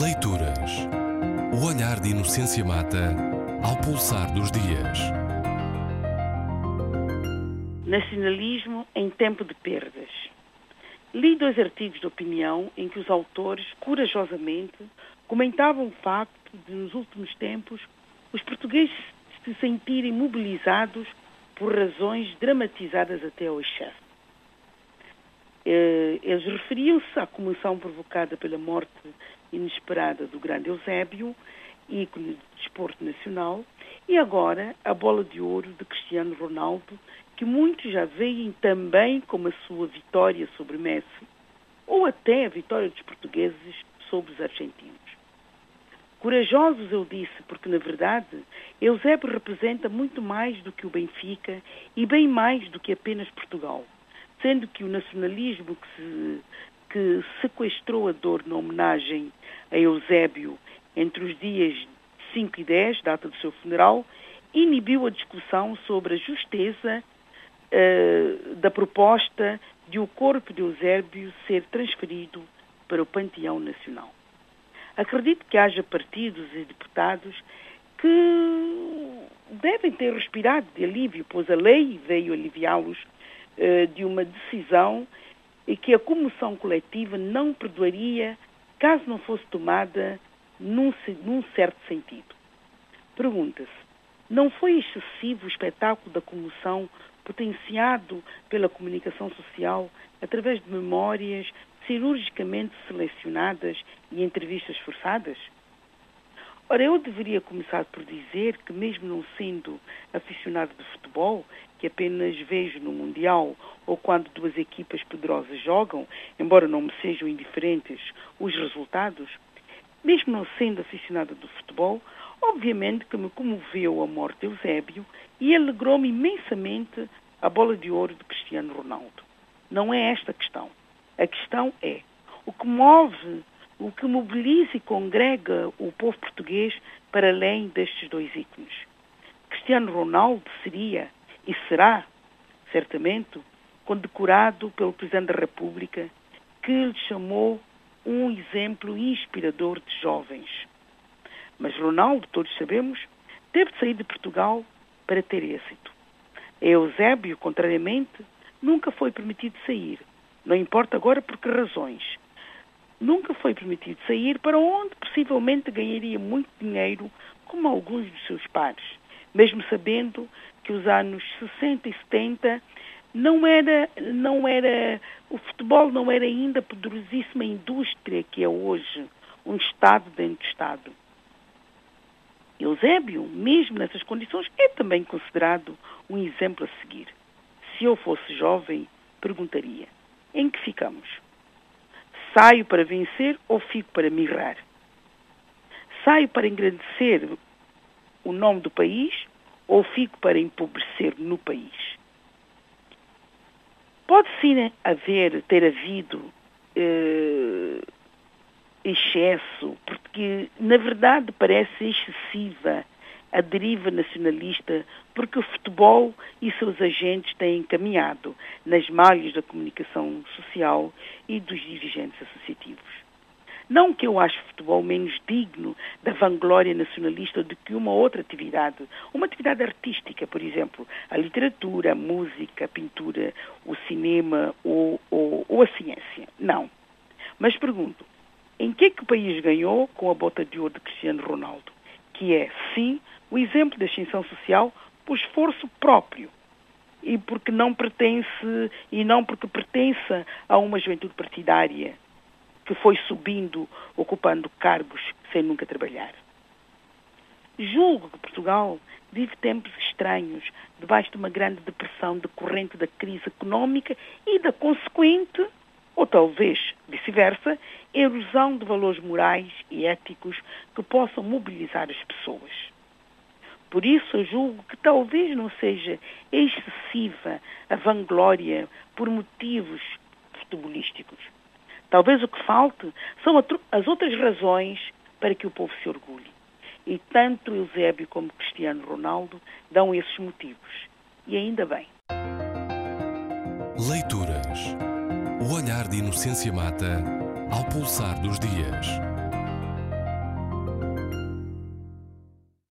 Leituras. O olhar de Inocência Mata ao pulsar dos dias. Nacionalismo em tempo de perdas. Li dois artigos de opinião em que os autores, corajosamente, comentavam o facto de, nos últimos tempos, os portugueses se sentirem mobilizados por razões dramatizadas até ao excesso. Eh, eles referiam-se à comoção provocada pela morte inesperada do grande Eusébio, ícone do desporto nacional, e agora a bola de ouro de Cristiano Ronaldo, que muitos já veem também como a sua vitória sobre Messi, ou até a vitória dos portugueses sobre os argentinos. Corajosos, eu disse, porque na verdade Eusébio representa muito mais do que o Benfica e bem mais do que apenas Portugal sendo que o nacionalismo que, se, que sequestrou a dor na homenagem a Eusébio entre os dias 5 e 10, data do seu funeral, inibiu a discussão sobre a justeza uh, da proposta de o corpo de Eusébio ser transferido para o Panteão Nacional. Acredito que haja partidos e deputados que devem ter respirado de alívio, pois a lei veio aliviá-los eh, de uma decisão e que a comoção coletiva não perdoaria caso não fosse tomada num, num certo sentido. Pergunta-se, não foi excessivo o espetáculo da comoção potenciado pela comunicação social através de memórias cirurgicamente selecionadas e entrevistas forçadas? Ora, eu deveria começar por dizer que, mesmo não sendo aficionado de futebol, que apenas vejo no Mundial ou quando duas equipas poderosas jogam, embora não me sejam indiferentes os resultados, mesmo não sendo aficionado do futebol, obviamente que me comoveu a morte de Eusébio e alegrou-me imensamente a bola de ouro de Cristiano Ronaldo. Não é esta a questão. A questão é o que move, o que mobiliza e congrega o povo português para além destes dois ícones. Cristiano Ronaldo seria e será, certamente, condecorado pelo Presidente da República, que lhe chamou um exemplo inspirador de jovens. Mas Ronaldo, todos sabemos, teve de sair de Portugal para ter êxito. Eusébio, contrariamente, nunca foi permitido sair. Não importa agora por que razões. Nunca foi permitido sair para onde possivelmente ganharia muito dinheiro, como alguns dos seus pares, mesmo sabendo que os anos 60 e 70 não era, não era, o futebol não era ainda a poderosíssima indústria que é hoje, um Estado dentro do Estado. Eusébio, mesmo nessas condições, é também considerado um exemplo a seguir. Se eu fosse jovem, perguntaria: em que ficamos? Saio para vencer ou fico para mirrar? Saio para engrandecer o nome do país ou fico para empobrecer no país? Pode sim haver, ter havido eh, excesso, porque na verdade parece excessiva a deriva nacionalista, porque o futebol e seus agentes têm caminhado nas malhas da comunicação social e dos dirigentes associativos. Não que eu ache o futebol menos digno da vanglória nacionalista do que uma outra atividade, uma atividade artística, por exemplo, a literatura, a música, a pintura, o cinema ou, ou, ou a ciência. Não. Mas pergunto, em que é que o país ganhou com a bota de ouro de Cristiano Ronaldo? Que é, sim, o exemplo da extinção social por esforço próprio e porque não pertence e não porque pertença a uma juventude partidária que foi subindo, ocupando cargos sem nunca trabalhar. Julgo que Portugal vive tempos estranhos, debaixo de uma grande depressão decorrente da crise económica e da consequente, ou talvez vice-versa, erosão de valores morais e éticos que possam mobilizar as pessoas. Por isso, eu julgo que talvez não seja excessiva a vanglória por motivos futebolísticos. Talvez o que falte são as outras razões para que o povo se orgulhe. E tanto Eusébio como Cristiano Ronaldo dão esses motivos. E ainda bem. Leituras. O olhar de Inocência Mata ao pulsar dos dias.